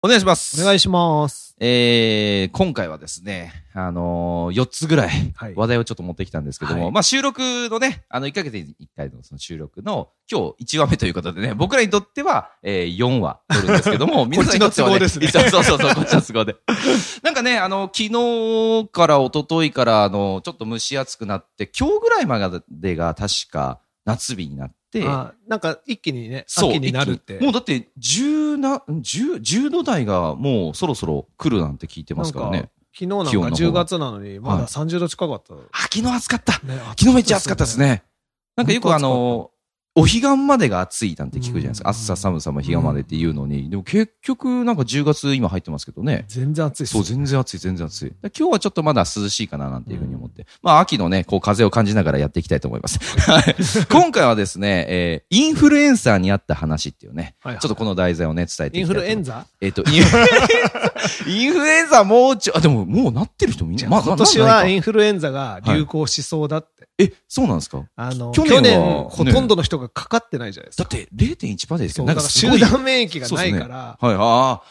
お願いします。お願いします。えー、今回はですね、あのー、4つぐらいはい話題をちょっと持ってきたんですけども、はいまあ収録のね、あの1ヶ月に1回のその収録の今日1話目ということでね、僕らにとっては、えー、4話撮るんですけども、皆さんにとっては、ね、ですね そうそうそうそう、こっちの都合で。なんかね、あの、昨日から一昨日から、あの、ちょっと蒸し暑くなって、今日ぐらいまでが確か夏日になって、あなんか一気にね。秋になるって。もうだって、10な、10、10度台がもうそろそろ来るなんて聞いてますからね。昨日なんか気温の方が10月なのに、まはいだ30度近かった。あ、昨日暑かった。ね昨日めっちゃ暑かったです。ね。なんかよくあの、お彼岸までが暑いなんて聞くじゃないですか。うん暑さ寒さも彼岸までって言うのに。でも結局なんか10月今入ってますけどね。全然暑い。そう、全然暑い、全然暑い。で今日はちょっとまだ涼しいかななんていうふうに思って。まあ、秋のね、こう風を感じながらやっていきたいと思います。はい。今回はですね、えー、インフルエンサーにあった話っていうね、ちょっとこの題材をね、伝えていインきたいと思います。フルエンザ？えっ、と、インフルエンザ、インフルエンザもうちょ、あ、でももうなってる人みんな、まあ、今年はインフルエンザが流行しそうだって。え、そうなんですか？あの、去去年ほとんどの人がかかってないじゃないですか。だって0.1%ですけど、そう、なんだか。集団免疫がないから、だかはい、あ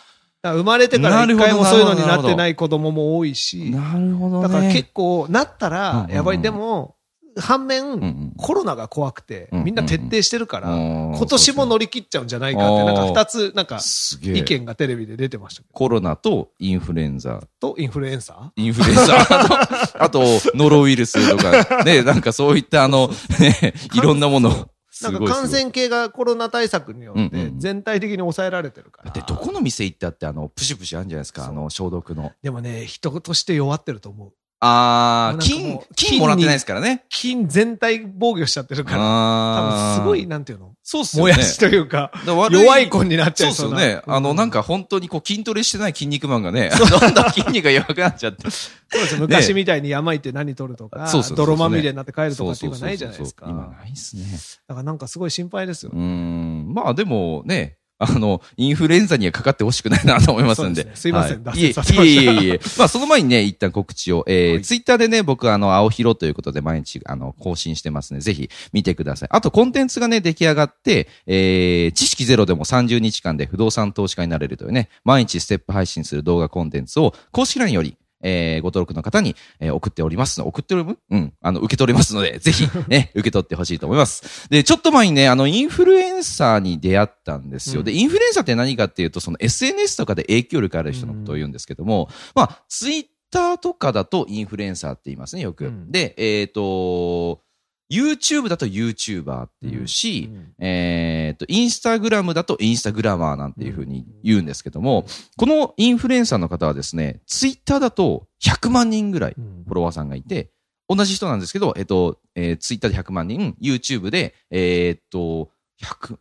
ら生まれてから一回もそういうのになってない子供も多いあ、し、なるほどね。だから結構なったらやばい。でも、反うんう面、んコロナが怖くて、みんな徹底してるから、うん今年も乗り切っちゃうんじゃないかって、なんか二つ、なんか。意見がテレビで出てました。コロナとインフルエンザ。と、インフルエンサー？インフルエンザ。あと、あとノロウイルスとか、ね、なんかそういったあの、ね、いろんなもの。なんか感染系がコロナ対策によってん全体的に抑えられてるから。だってどこの店行ったってあの、プシュプシュあるんじゃないですか、あの、消毒の。でもね、人として弱ってると思う。あー、なんか金金もらってないですからね。菌全体防御しちゃってるから、多分すごい、なんていうの？そうっすよね。もやしというか、弱い子になっちゃそういそうな。ですよね。あの、なんか、か本当にこう筋トレしてない筋肉マンがね、どんどん筋肉が弱くなっちゃって。そうですよ昔みたいに山行って何取るとか、泥まみれになって帰るとかっていうのがないじゃないですか。今ないっすね。だからなんかすごい心配ですようー。ん。まあでもね、あの、インフルエンザにはかかってほしくないなと思いますんで。すいませんはい、いえ脱線させましたいえいえいえ。まあその前にね、一旦告知を。えーはいツイッターでね、僕あの、青広ということで毎日、あの、更新してますね。ぜひ見てください。あとコンテンツがね、出来上がって、えー、知識ゼロでも30日間で不動産投資家になれるというね、毎日ステップ配信する動画コンテンツを公式 LINE より、えー、ご登録の方に、えー送っておりますの。送っておる？うん。あの、受け取りますので、ぜひ、ね、受け取ってほしいと思います。で、ちょっと前にね、あの、インフルエンサーに出会ったんですよ。うんで、インフルエンサーって何かっていうと、その SNS とかで影響力ある人のことを言うんですけども、まあ、ツイッターとかだとインフルエンサーって言いますね、よく。うんで、えっ、と、YouTube だと YouTuber っていうし、うんえっ、と、インスタグラムだとインスタグラマーなんていうふうに言うんですけども、このインフルエンサーの方はですね、ツイッターだと100万人ぐらいうん。フォロワーさんがいて、同じ人なんですけど、えっと、えー、ツイッターで100万人、YouTube で、えーっと、100、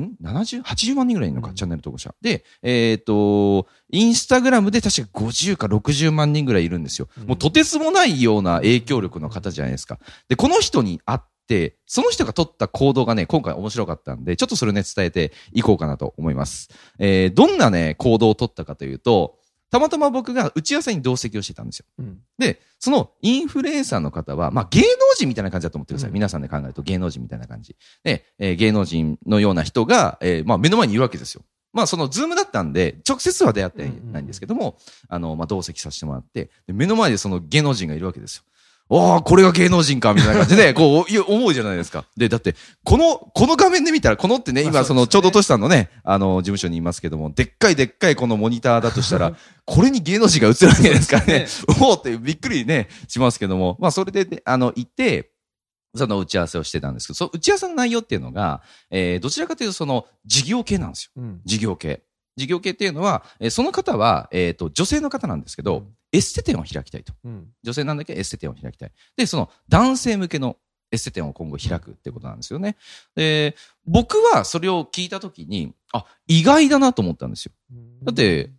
ん ?70? 80万人ぐらいいるのか、うんチャンネル登録者。で、えーっと、インスタグラムで確か50か60万人ぐらいいるんですよ。うんもうとてつもないような影響力の方じゃないですか。で、この人に会って、その人が取った行動がね、今回面白かったんで、ちょっとそれをね、伝えていこうかなと思います。えー、どんなね、行動を取ったかというと、たまたま僕が打ち合わせに同席をしてたんですよ。うんで、そのインフルエンサーの方は、まあ芸能人みたいな感じだと思ってください。うん皆さんで考えると芸能人みたいな感じ。で、えー芸能人のような人が、えーまあ目の前にいるわけですよ。まあそのズームだったんで、直接は出会ってないんですけども、あの、まあ同席させてもらって、で目の前でその芸能人がいるわけですよ。ああ、これが芸能人か、みたいな感じで、こう、思うじゃないですか。で、だって、この、この画面で見たら、このってね、今、まあその、ちょうどトシさんのね、あの、事務所にいますけども、でっかいでっかいこのモニターだとしたら、これに芸能人が映るわけですからね、おおってびっくりね、しますけども、まあ、それでね、あの、行って、その打ち合わせをしてたんですけど、その打ち合わせの内容っていうのが、えー、どちらかというと、その、事業系なんですよ。うん事業系。事業系っていうのは、えーその方は、えっ、と、女性の方なんですけど、うんエステ店を開きたいと。うん女性なんだけどエステ店を開きたい。で、その男性向けのエステ店を今後開くってことなんですよね。で、僕はそれを聞いたときに、あ、意外だなと思ったんですよ。だって、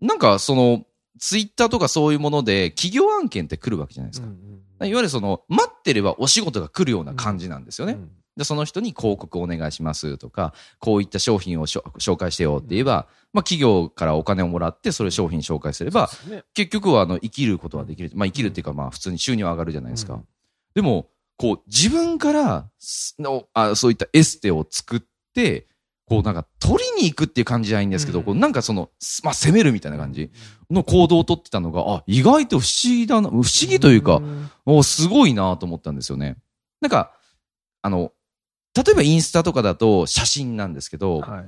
なんかその、ツイッターとかそういうもので企業案件って来るわけじゃないですか。うんいわゆるその、待ってればお仕事が来るような感じなんですよね。うんで、その人に広告お願いしますとか、こういった商品を紹介してよって言えば、まあ企業からお金をもらって、それ商品紹介すれば、ね。結局はあの生きることはできる。まあ生きるっていうかまあ普通に収入は上がるじゃないですか。うん。でも、こう自分からすのあそういったエステを作って、こうなんか取りに行くっていう感じじゃないんですけど、うん。こうなんかその、すまあ攻めるみたいな感じの行動を取ってたのが、あ、意外と不思議だな、不思議というか、ん。おすごいなと思ったんですよね。なんか、あの、例えばインスタとかだと写真なんですけど、はい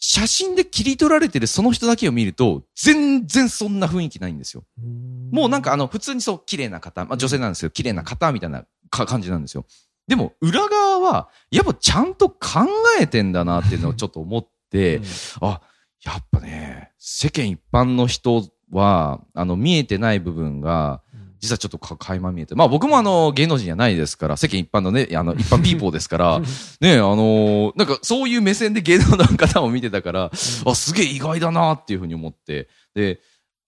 写真で切り取られてるその人だけを見ると、全然そんな雰囲気ないんですよ。もうなんかあの、普通にそう、綺麗な方、まあ女性なんですけど、綺麗な方みたいなか感じなんですよ。でも、裏側は、やっぱちゃんと考えてんだなっていうのをちょっと思って、うんあ、やっぱね、世間一般の人は、あの、見えてない部分が、実はちょっとか垣間見えて。まあ僕もあの、芸能人じゃないですから、世間一般のね、あの、一般ピーポーですから、ね、あのーなんかそういう目線で芸能の方を見てたから、あ、すげえ意外だなっていうふうに思って。で、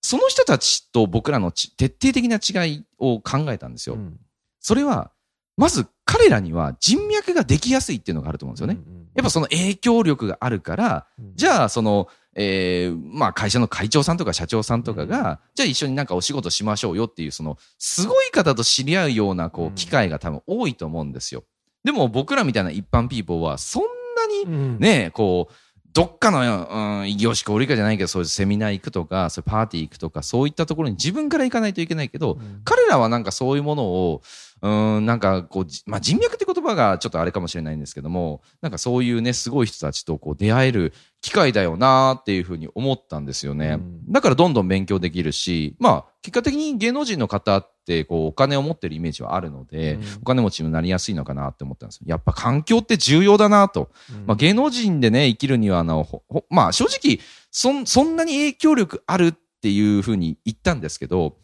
その人たちと僕らのち徹底的な違いを考えたんですよ。うんそれは、まず彼らには人脈ができやすいっていうのがあると思うんですよね。やっぱその影響力があるから、じあ、ゃあ、その、えーまあ会社の会長さんとか社長さんとかが、じゃあ一緒になんかお仕事しましょうよっていう、その、すごい方と知り合うような、こう機会が多分多いと思うんですよ。でも僕らみたいな一般ピーポーは、そんなにうん、ね、こう、どっかの、うん、異業種交流会じゃないけど、そういうセミナー行くとか、そういうパーティー行くとか、そういったところに自分から行かないといけないけど、うん。彼らはなんかそういうものを、うーん、なんかこう、じまあ、人脈って言葉がちょっとあれかもしれないんですけども、なんかそういうね、すごい人たちとこう出会える機会だよなーっていうふうに思ったんですよね。うんだからどんどん勉強できるし、まあ、結果的に芸能人の方ってこう、お金を持ってるイメージはあるので、うんお金持ちになりやすいのかなって思ったんですよ。やっぱ環境って重要だなと。まあ、芸能人でね、生きるには、あの、まあ、正直、そん、そんなに影響力あるっていうふうに言ったんですけど、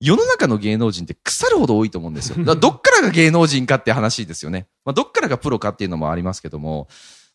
世の中の芸能人って腐るほど多いと思うんですよ。どっからが芸能人かって話ですよね。まあ、どっからがプロかっていうのもありますけども、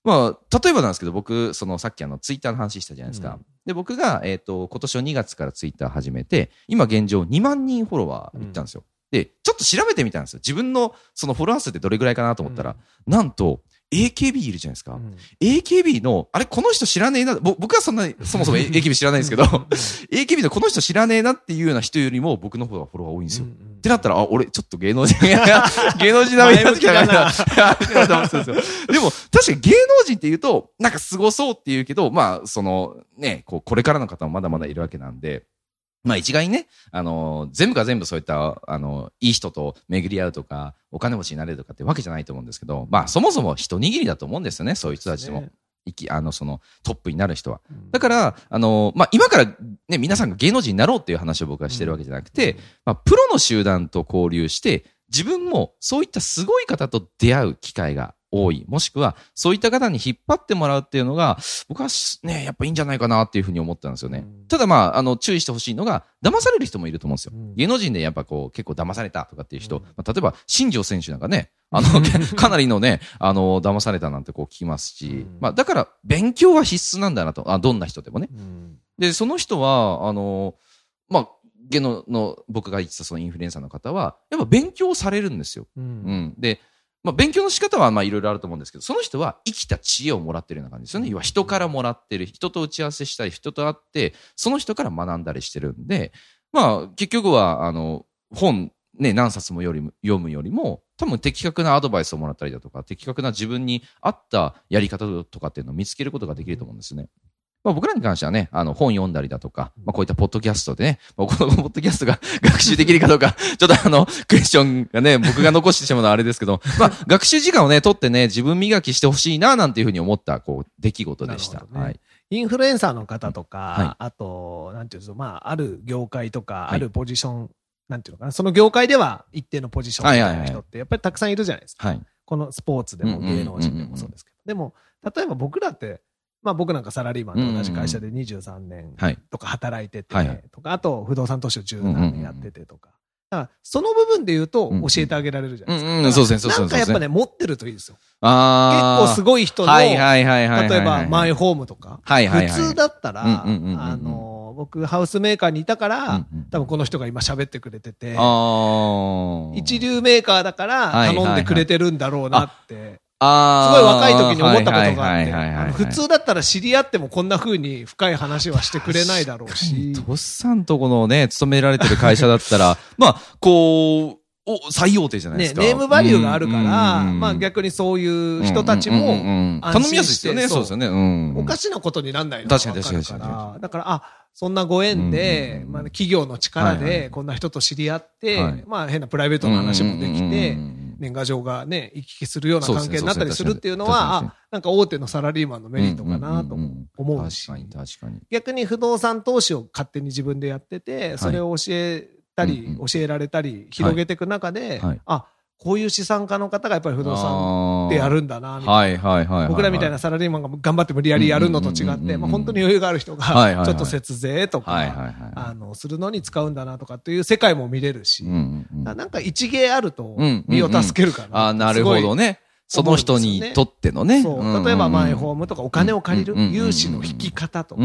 まあ、例えばなんですけど、僕、その、さっきあの、ツイッターの話したじゃないですか。うんで、僕が、えっ、と、今年の2月からツイッター始めて、今現状2万人フォロワーいったんですよ。で、ちょっと調べてみたんですよ。自分の、そのフォロワー数ってどれぐらいかなと思ったら、なんと、AKB いるじゃないですか。うん AKB の、あれ、この人知らねえな、ぼ僕はそんなに、そもそも AKB 知らないんですけど、AKB のこの人知らねえなっていうような人よりも僕の方がフォロワー多いんですよ。ってなったら、あ、俺、ちょっと芸能人、芸能人並みになってきたかな。ってなってますよでも、確かに芸能人って言うと、なんか凄そうって言うけど、まあ、その、ね、こう、これからの方もまだまだいるわけなんで、まあ一概にね、あの、全部が全部そういった、あの、いい人と巡り合うとか、お金持ちになれるとかってわけじゃないと思うんですけど、まあそもそも一握りだと思うんですよね、そういう人たちも。あの、その、トップになる人は。だから、あの、まあ、今からね、皆さんが芸能人になろうっていう話を僕はしてるわけじゃなくて、まあ、プロの集団と交流して、自分もそういったすごい方と出会う機会が多い。もしくは、そういった方に引っ張ってもらうっていうのが、僕はしね、やっぱいいんじゃないかなっていうふうに思ったんですよね。うんただまあ、あの、注意してほしいのが、騙される人もいると思うんですよ。うん芸能人でやっぱこう、結構騙されたとかっていう人、うんまあ、例えば、新庄選手なんかね、あの、かなりのね、あの、騙されたなんてこう聞きますし、うんまあ、だから、勉強は必須なんだなと、あどんな人でもね。うんで、その人は、あの、まあ、芸能の、僕が言ってたそのインフルエンサーの方は、やっぱ勉強されるんですよ。ううんん。で、まあ、勉強の仕方はまあいろいろあると思うんですけど、その人は生きた知恵をもらってるような感じですよね。要は人からもらってる、人と打ち合わせしたり、人と会って、その人から学んだりしてるんで、まあ、結局は、あの、本、ね、何冊もよりも読むよりも、多分的確なアドバイスをもらったりだとか、的確な自分に合ったやり方とかっていうのを見つけることができると思うんですね。まあ、僕らに関してはね、あの、本読んだりだとか、まあ、こういったポッドキャストでね、まあ、このポッドキャストが 学習できるかどうか、ちょっとあの、クエスチョンがね、僕が残してしまうのはあれですけど、まあ、学習時間をね、取ってね、自分磨きしてほしいな、なんていうふうに思った、こう、出来事でした。ねはい。インフルエンサーの方とか、はいあと、なんていうんですか、まあ、ある業界とか、いあるポジション、なんていうのかな、その業界では一定のポジションみたいな人って、やっぱりたくさんいるじゃないですか。はい。このスポーツでもうんうんうんうん芸能人でもそうですけど。でも、例えば僕らって、まあ僕なんかサラリーマンと同じ会社で23年はい。とか働いてて、とか、あと不動産投資を10何年やっててとか。だからその部分で言うと教えてあげられるじゃないですか。うんうんそうですねそうですねなんかやっぱね、持ってるといいですよ。結あ構すごい人の、はいはいはい。例えばマイホームとか、はいはいはい。普通だったら、あの、僕、ハウスメーカーにいたから、多分この人が今喋ってくれてて、一流メーカーだからはい頼んでくれてるんだろうなって、すあーごい若い時に思ったことがあって、普通だったら知り合ってもこんな風に深い話はしてくれないだろうし、トスさんとこのね、勤められてる会社だったら、まあ、こう、お、最大手じゃないでね、すか。ネームバリューがあるから、うんまあ逆にそういう人たちも頼みやすいですよね。そう。ですよね。うん。おかしなことになんないのが確かに確かに確かだから、あ、そんなご縁で、まあ企業の力でこんな人と知り合って、はい。まあ変なプライベートの話もできて、年賀状がね、行き来するような関係になったりするっていうのは、あ、なんか大手のサラリーマンのメリットかなとも思うし確かに確かに。逆に不動産投資を勝手に自分でやってて、それを教えたり、教えられたり、広げていく中で、はい。あ、こういう資産家の方がやっぱり不動産ってやるんだな、みたいな。僕らみたいなサラリーマンが頑張って無理やりやるのと違って、まあ本当に余裕がある人が、ちょっと節税とか。あの、するのに使うんだなとかっていう世界も見れるしなんか一芸あるとうん身を助けるかな。あーなるほどね。その人にとってのね。例えばマイホームムとかお金を借りる融資の引き方とか、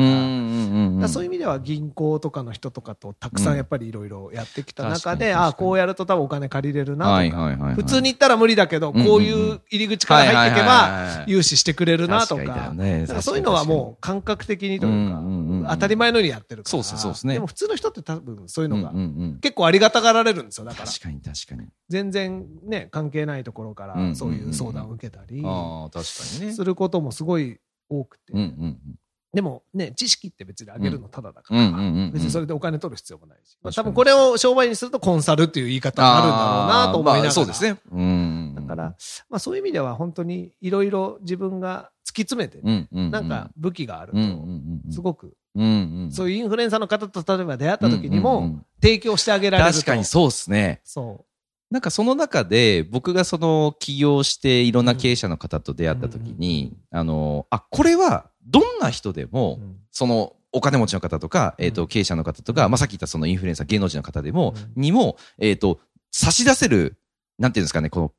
そういう意味では銀行とかの人とかとたくさんやっぱりいろいろやってきた中で、ああ、こうやると多分お金借りれるなはいとか。普通に言ったら無理だけど、こういう入り口から入っていけば融資してくれるなと確かそういうのはもう感覚的にというか、当たり前のようにやってるから。そうですねでも普通の人って多分そういうのが結構ありがたがられるんですよ。だから。確かに確かに。全然ね、関係ないところからそういう相談を受けたりああ、確かにね。することもすごい多くてでもね、知識って別にあげるのただだか。ら、別にそれでお金取る必要もないし。まあ多分これを商売にするとコンサルっていう言い方になるんだろうなと思いながら。そうですね。うん。だから、まあそういう意味では本当にいろいろ自分が突き詰めて。なんか武器があると、うん。すごく。そういうインフルエンサーの方と例えば出会った時にも提供してあげられると。確かにそうですね。そなんかその中で、僕がその起業していろんな経営者の方と出会った時に、あの、あ、これはどんな人でう。もう、ん。そのお金持ちの方とか、えっ、と、うん経営者の方とか、まあ、さっき言ったそのインフルエンサー、芸能人の方でも、うにも、えっ、と、差し出せる、なんていうんですかね、この、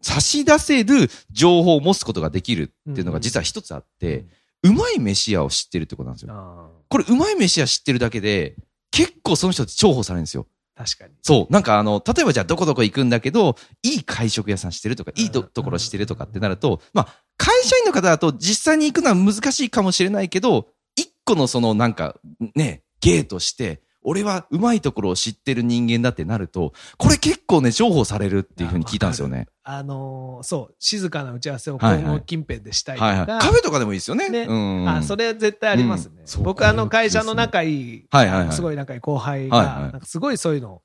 差し出せる情報を持つことができるっていうのが実は一つあって、うまい飯屋を知ってるってことなんですよ。あこれ、うまい飯屋知ってるだけで、結構その人って重宝されるんですよ。ー確かに。そう。なんかあの、例えばじゃあどこどこ行くんだけど、いい会食屋さんしてるとか、いいところしてるとかってなると、まあ、会社員の方だと実際に行くのは難しいかもしれないけど、一個のそのなんか、ね、芸として、俺はうまいところを知ってる人間だってなると、これ結構ね、重宝されるっていうふうに聞いたんですよね。あのーそう、静かな打ち合わせをこはいはいの近辺でしたいとか。はいはい。カフェとかでもいいですよね。ねうん。あ、それ絶対ありますねうん。僕あの会社の仲いい、はいはいはいすごい仲いい後輩が、はいはいなんかすごいそういうのを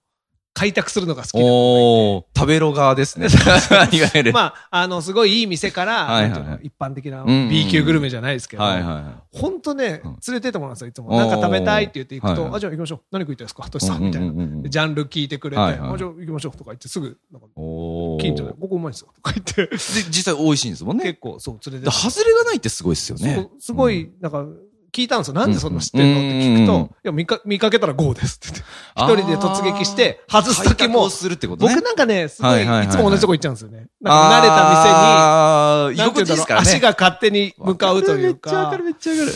開拓するのが好きな子おー、食べろ側ですね。いわゆる。まあ、あの、すごいいい店から、はいはいなんてい一般的な B 級グルメじゃないですけど、はいはいはほんとねうん、連れてってもらうんですよ、いつも。なんか食べたいって言って行くと、はいはいあ、じゃあ行きましょう。何食いたいですか？トい。シさん、みたいな。ジャンル聞いてくれて、はいはいあ、じゃあ行きましょうとか言って、すぐ、なんか、近所で、ここうまいですよ。とか言って、で、実際美味しいんですもんね。結構、そう、連れて外れがないってすごいですよね。すごい、なんか、聞いたんですよ。なんでそんな知ってんの？って聞くと、うんいや、見か、見かけたら GO ですって言って。一人で突撃して、外す時もするってことね。僕なんかね、すごい、はいつも同じとこ行っちゃうんですよね。なんか慣れた店に、なんていうんだ。足が勝手に向かうというかめっちゃわかる、めっちゃわかる。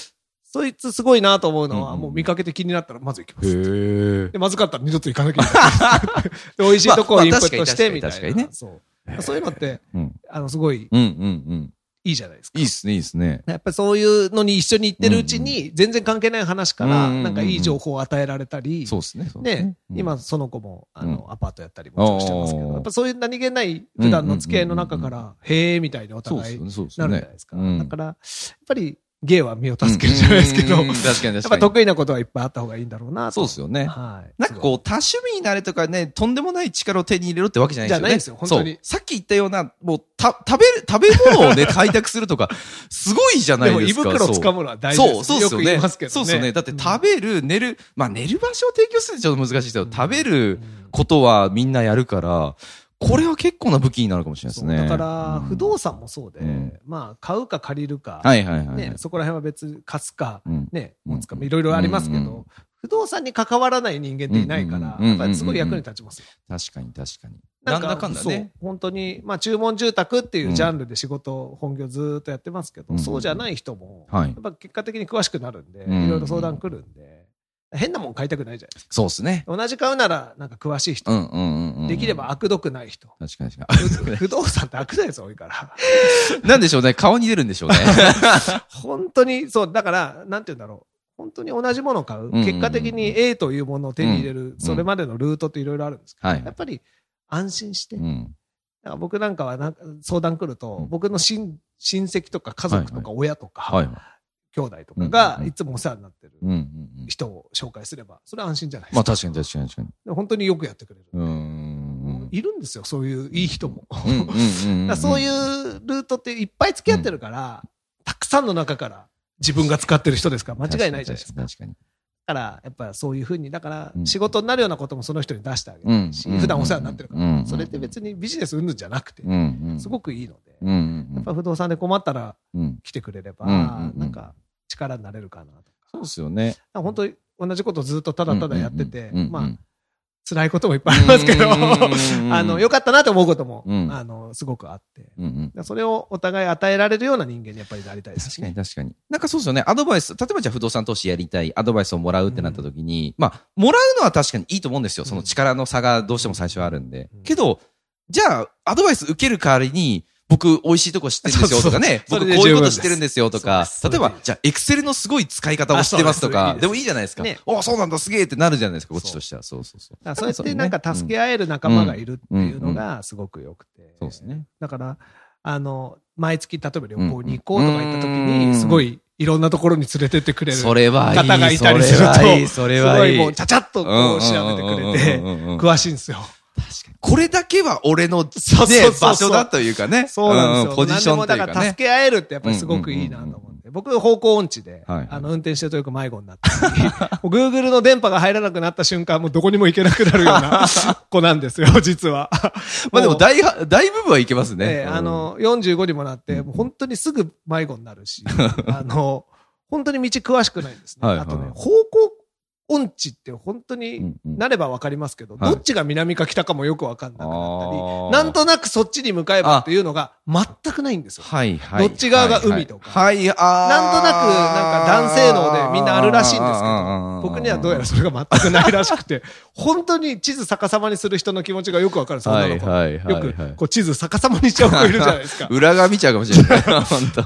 そいつすごいなと思うのは、もう見かけて気になったらまず行きます。へで、まずかったら二度と行かなきゃいけない。で、美味しいとこをインプットして、みたいな。そう。そういうのって、うんあの、すごいうんうんうん。いいじゃないですかいい。っすね、いいっすね。やっぱりそういうのに一緒に行ってるうちに、全然関係ない話から、なんかいい情報を与えられたり、そうっすね。ね、うん今その子も、あの、うアパートやったりもしてますけど、やっぱそういう何気ない普段の付き合いの中から、へーみたいにお互いな。るじゃないですか。うんだから、やっぱり、芸は身を助けるじゃないですけど、確かに確かに。っぱ得意なことはいっぱいあった方がいいんだろうなと。そうっすよね。はい。なんかこう、多趣味になれとかね、とんでもない力を手に入れろってわけじゃないですよね。じゃないんですよ本当にさっき言ったような、もう、た、食べる、食べ物をね、開拓するとか、すごいじゃなでも胃いですか。袋そう掴むのは大事ですそう、そうっすよね。いますけどね。そうっすよね。だってうん食べる、寝る、まあ寝る場所を提供するってちょっと難しいですけど、食べることはみんなやるから、これは結構な武器になるかもしれないですね。だから、うん不動産もそうで、うんまあ、買うか借りるか。ね、そこら辺は別、貸すか、うんね、うん持つか、いろいろありますけど、うんうん不動産に関わらない人間っていないから、やっぱりすごい役に立ちますよ。確かに確かに。なんだかんだね。本当に、まあ、注文住宅っていうジャンルで仕事、本業ずーっとやってますけど、うんそうじゃない人も、はいやっぱ結果的に詳しくなるんで、うんいろいろ相談来るんで、変なもん買いたくないじゃないですそうですね。か。同じ買うなら、なんか詳しい人、うんうんうんうん。できれば。悪毒ない人。確かに確かに。不動産って悪なやつ多いから。なんでしょうね。顔に出るんでしょうね。本当に、そう、だから、なんて言うんだろう。本当に同じものを買う。結果的に A というものを手に入れうんる、それまでのルートっていろいろあるんですけど、はいやっぱり安心して。だうん。僕なんかはなんか相談来ると、うん僕の親親戚とか家族とか親とか、はい。兄弟とかうんがうんいつもお世話になってるうんうんうん。人を紹介すれば、それは安心じゃないですか。まあ確かに確かに確かに。で本当によくやってくれる。いるんですよ、そういういい人も。そういうルートっていっぱい付き合ってるから、たくさんの中から自分が使ってる人ですから間違いないじゃないですか。だ確かに。から、やっぱそういうふうに、だからうん仕事になるようなこともその人に出してあげうんるし、普段お世話になってるかうんら、それって別にビジネスうんぬんじゃなくて、うんうん。すごくいいので、うんうんうんやっぱ不動産で困ったらうん。来てくれれば、うんうんうんなんか力になれるかなと。そうですよね。本当に同じことずっとただただやってて、まあ、辛いこともいっぱいありますけど、あの、良かったなと思うことも、うんあの、すごくあって、うんうん。それをお互い与えられるような人間にやっぱりなりたいですし確かに確かに。なんかそうですよね。アドバイス、例えばじゃあ不動産投資やりたい、アドバイスをもらうってなった時に、まあ、もらうのは確かにいいと思うんですよ。その力の差がどうしても最初はあるんで。うんけど、じゃあ、アドバイス受ける代わりに、僕、美味しいとこ知ってるんですよとかね。そうそう僕、こういうこと知ってるんですよとか例えば、じゃあ、エクセルのすごい使い方を知ってますとか。ですでもいいじゃないですかね。おそうなんだ、すげえってなるじゃないですか、こっちとしては。そうそうそう。そうやってなんか助けけ合える仲間がいるっていうのがすごく良くて。そうですね。だから、あの、毎月例えば旅行に行こうとか言った時うんに、すごいいろんなところに連れてってくれる。方がいたりすると、す。ごいもうちゃちゃっとこう調べてくれて、詳しいんですよ。これだけは俺の、ねそうそうそう場所だというかね。そうなんですよ。ポジションという何でもだからかね。助け合えるってやっぱりすごくいいなと思って。僕、方向音痴で、はいあの、運転してるとよく迷子になったり、Google の電波が入らなくなった瞬間、もうどこにも行けなくなるような 子なんですよ、実は。まあでもう大は、大部分はいけますね。ええあの、45にもなって、もう本当にすぐ迷子になるし、あの、本当に道詳しくないんですね。はいはいあとね、方向音痴って本当うんにうん。なればわかりますけど、はい。どっちが南か北かもよくわかんなくなったあー。り、なんとなくそっちに向かえばっていうのが全くないんですよ。はいはい。どっち側が海とか。はい、はい。なんとなく、なんか男性能でみんなあるらしいんですけど、僕にはどうやらそれが全くないらしくて、本当に地図逆さまにする人の気持ちがよくわかるんですよ、女の子。はいはいはいよはい。く、こう地図逆さまにしちゃう子いるじゃないですか。裏側見ちゃうかもしれない。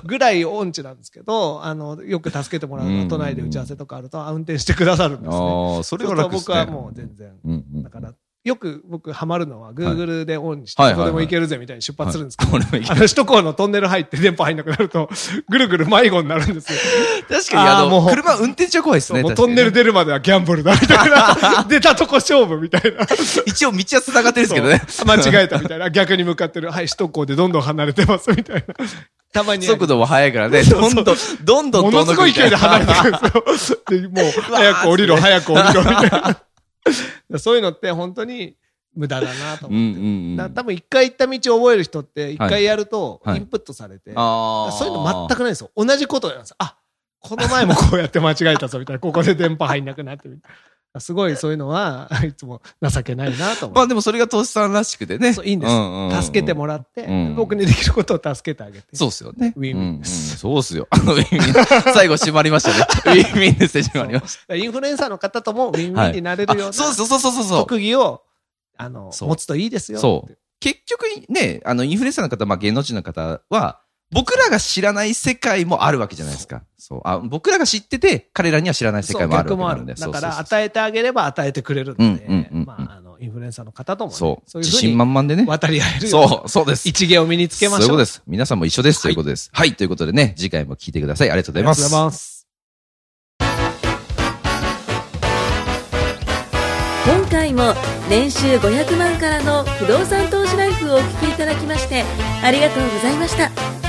ぐらい音痴なんですけど、あの、よく助けてもらうの都内で打ち合わせとかあると、あ運転してくださるんですね。ああ、それは楽。僕はもう全然。うんうん。だから、よく僕ハマるのは、Google でオンにして、はいどこでも行けるぜみたいに出発するんですけど、これもいけあの、首都高のトンネル入って電波入んなくなると、ぐるぐる迷子になるんですよ。確かに、あの、もう車運転中は怖いですね。もうトンネル出るまではギャンブルだみたいな。出たとこ勝負みたいな。一応道は繋がってるんですけどね。間違えたみたいな。逆に向かってる。はい、首都高でどんどん離れてますみたいな。たまに。速度も速いからね、どんどん、どんどんものすごい勢いで離れてくるんですよ。で、もう、早く降りろ、早く降りろ、みたいな。そう いうのって本当に無駄だなとうん思って。うんうん。だから多分一回行った道を覚える人って、一回やるとはいインプットされて、ああ。そういうの全くないんですよ。同じことをやるんですよ。あ、この前もこうやって間違えたぞ、みたいな。ここで電波入んなくなってみたいな。すごいそういうのは、いつも情けないなと思まあって。でもそれがトシさんらしくてね。そういいんですうんうんうん助けてもらって、うん僕にできることを助けてあげて。そうっすよね。ウィンウィンうんうんそうっすよ。あの、ウィンウィン。最後締まりましたね。ウィンウィンですね、締まりました。インフルエンサーの方ともウィンウィンになれるような、あそうそうそうそうそう。特技を、あの、持つといいですよ。そう。結局ね、あの、インフルエンサーの方、まあ芸能人の方は、僕らが知らない世界もあるわけじゃないですか。そう。あ、僕らが知ってて、彼らには知らない世界もある逆もある。わけなんで。だから、与えてあげれば与えてくれるので、うんうんうんうんまあ、あの、インフルエンサーの方ともね、そう。そう自信満々でね。渡り合えるそう、そうです。一芸を身につけましょう。そういうことです。皆さんも一緒です。ということです。はい。ということでね、次回も聞いてください。ありがとうございます。ありがとうございます。今回も年収500万からの不動産投資ライフをお聞きいただきましてありがとうございました